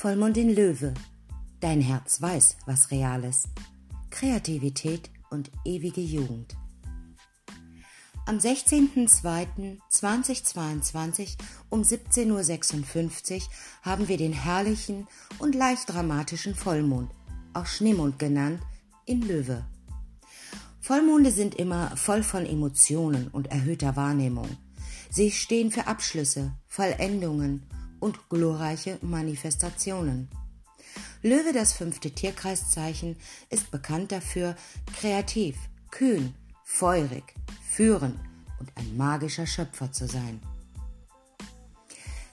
Vollmond in Löwe. Dein Herz weiß, was real ist. Kreativität und ewige Jugend. Am 16.02.2022 um 17.56 Uhr haben wir den herrlichen und leicht dramatischen Vollmond, auch Schneemond genannt, in Löwe. Vollmonde sind immer voll von Emotionen und erhöhter Wahrnehmung. Sie stehen für Abschlüsse, Vollendungen und glorreiche Manifestationen. Löwe, das fünfte Tierkreiszeichen, ist bekannt dafür, kreativ, kühn, feurig, führend und ein magischer Schöpfer zu sein.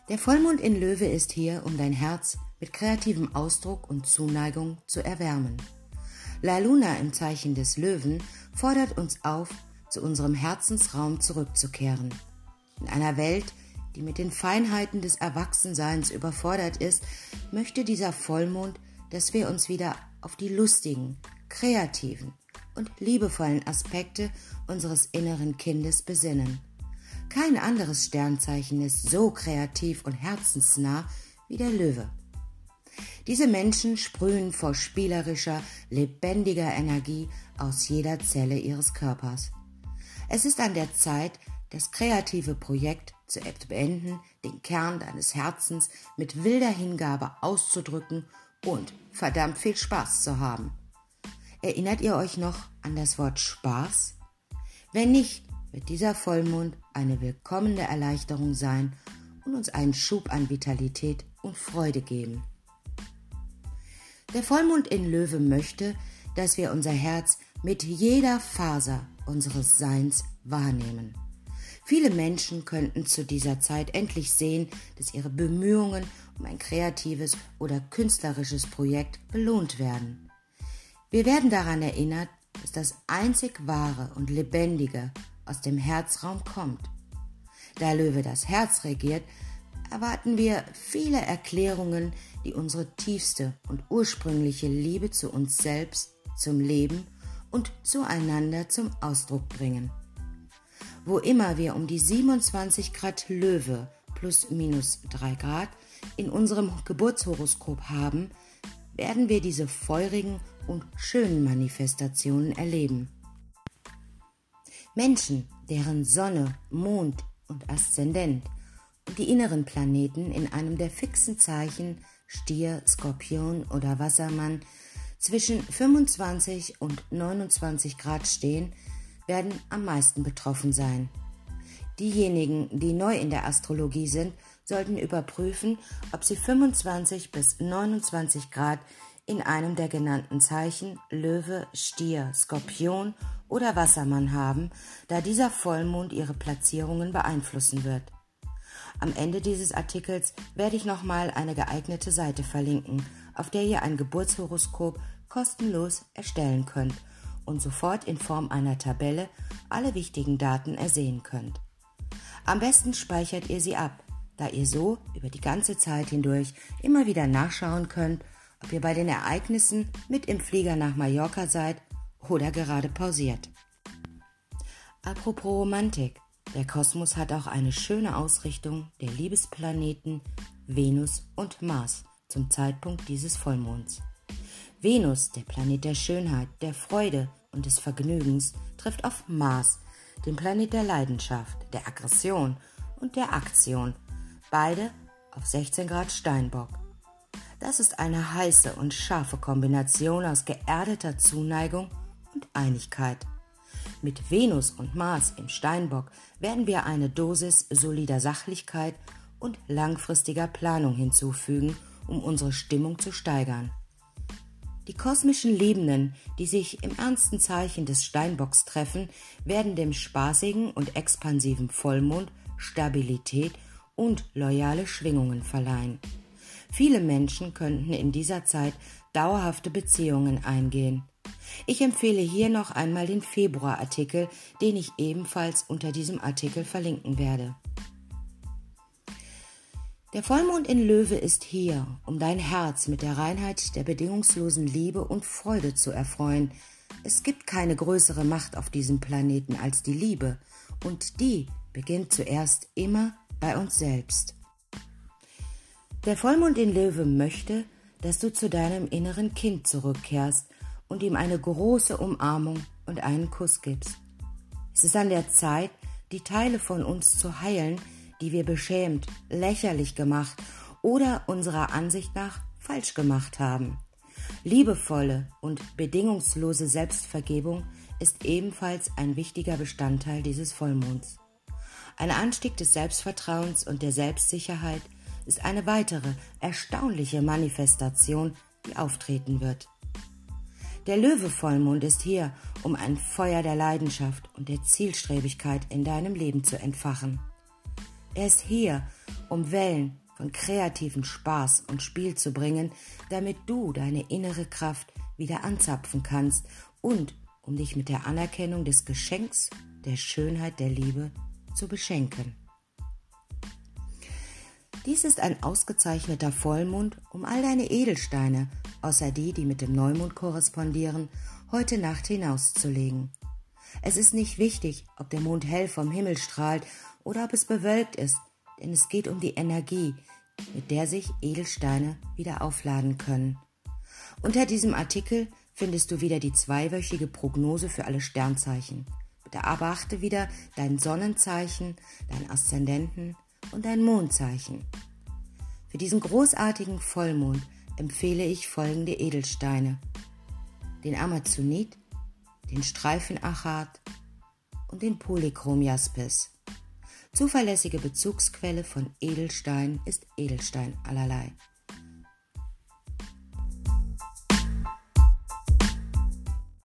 Der Vollmond in Löwe ist hier, um dein Herz mit kreativem Ausdruck und Zuneigung zu erwärmen. La Luna im Zeichen des Löwen fordert uns auf, zu unserem Herzensraum zurückzukehren. In einer Welt, die mit den Feinheiten des Erwachsenseins überfordert ist, möchte dieser Vollmond, dass wir uns wieder auf die lustigen, kreativen und liebevollen Aspekte unseres inneren Kindes besinnen. Kein anderes Sternzeichen ist so kreativ und herzensnah wie der Löwe. Diese Menschen sprühen vor spielerischer, lebendiger Energie aus jeder Zelle ihres Körpers. Es ist an der Zeit, das kreative Projekt zu beenden, den Kern deines Herzens mit wilder Hingabe auszudrücken und verdammt viel Spaß zu haben. Erinnert ihr euch noch an das Wort Spaß? Wenn nicht, wird dieser Vollmond eine willkommene Erleichterung sein und uns einen Schub an Vitalität und Freude geben. Der Vollmond in Löwe möchte, dass wir unser Herz mit jeder Faser unseres Seins wahrnehmen. Viele Menschen könnten zu dieser Zeit endlich sehen, dass ihre Bemühungen um ein kreatives oder künstlerisches Projekt belohnt werden. Wir werden daran erinnert, dass das einzig Wahre und Lebendige aus dem Herzraum kommt. Da Löwe das Herz regiert, erwarten wir viele Erklärungen, die unsere tiefste und ursprüngliche Liebe zu uns selbst, zum Leben und zueinander zum Ausdruck bringen wo immer wir um die 27 Grad Löwe plus minus 3 Grad in unserem Geburtshoroskop haben, werden wir diese feurigen und schönen Manifestationen erleben. Menschen, deren Sonne, Mond und Aszendent und die inneren Planeten in einem der fixen Zeichen Stier, Skorpion oder Wassermann zwischen 25 und 29 Grad stehen, werden am meisten betroffen sein. Diejenigen, die neu in der Astrologie sind, sollten überprüfen, ob sie 25 bis 29 Grad in einem der genannten Zeichen Löwe, Stier, Skorpion oder Wassermann haben, da dieser Vollmond ihre Platzierungen beeinflussen wird. Am Ende dieses Artikels werde ich nochmal eine geeignete Seite verlinken, auf der ihr ein Geburtshoroskop kostenlos erstellen könnt und sofort in Form einer Tabelle alle wichtigen Daten ersehen könnt. Am besten speichert ihr sie ab, da ihr so über die ganze Zeit hindurch immer wieder nachschauen könnt, ob ihr bei den Ereignissen mit im Flieger nach Mallorca seid oder gerade pausiert. Apropos Romantik. Der Kosmos hat auch eine schöne Ausrichtung der Liebesplaneten Venus und Mars zum Zeitpunkt dieses Vollmonds. Venus, der Planet der Schönheit, der Freude und des Vergnügens, trifft auf Mars, den Planet der Leidenschaft, der Aggression und der Aktion, beide auf 16 Grad Steinbock. Das ist eine heiße und scharfe Kombination aus geerdeter Zuneigung und Einigkeit. Mit Venus und Mars im Steinbock werden wir eine Dosis solider Sachlichkeit und langfristiger Planung hinzufügen, um unsere Stimmung zu steigern. Die kosmischen Lebenden, die sich im ernsten Zeichen des Steinbocks treffen, werden dem spaßigen und expansiven Vollmond Stabilität und loyale Schwingungen verleihen. Viele Menschen könnten in dieser Zeit dauerhafte Beziehungen eingehen. Ich empfehle hier noch einmal den Februarartikel, den ich ebenfalls unter diesem Artikel verlinken werde. Der Vollmond in Löwe ist hier, um dein Herz mit der Reinheit der bedingungslosen Liebe und Freude zu erfreuen. Es gibt keine größere Macht auf diesem Planeten als die Liebe, und die beginnt zuerst immer bei uns selbst. Der Vollmond in Löwe möchte, dass du zu deinem inneren Kind zurückkehrst und ihm eine große Umarmung und einen Kuss gibst. Es ist an der Zeit, die Teile von uns zu heilen, die wir beschämt, lächerlich gemacht oder unserer Ansicht nach falsch gemacht haben. Liebevolle und bedingungslose Selbstvergebung ist ebenfalls ein wichtiger Bestandteil dieses Vollmonds. Ein Anstieg des Selbstvertrauens und der Selbstsicherheit ist eine weitere erstaunliche Manifestation, die auftreten wird. Der Löwe-Vollmond ist hier, um ein Feuer der Leidenschaft und der Zielstrebigkeit in deinem Leben zu entfachen. Er ist hier, um Wellen von kreativen Spaß und Spiel zu bringen, damit du deine innere Kraft wieder anzapfen kannst und um dich mit der Anerkennung des Geschenks, der Schönheit der Liebe zu beschenken. Dies ist ein ausgezeichneter Vollmond, um all deine Edelsteine, außer die, die mit dem Neumond korrespondieren, heute Nacht hinauszulegen. Es ist nicht wichtig, ob der Mond hell vom Himmel strahlt oder ob es bewölkt ist, denn es geht um die Energie, mit der sich Edelsteine wieder aufladen können. Unter diesem Artikel findest du wieder die zweiwöchige Prognose für alle Sternzeichen. Bitte aber achte wieder dein Sonnenzeichen, dein Aszendenten und ein Mondzeichen. Für diesen großartigen Vollmond empfehle ich folgende Edelsteine. Den Amazonit, den Streifenachat und den Polychrom Jaspis. Zuverlässige Bezugsquelle von Edelstein ist Edelstein allerlei.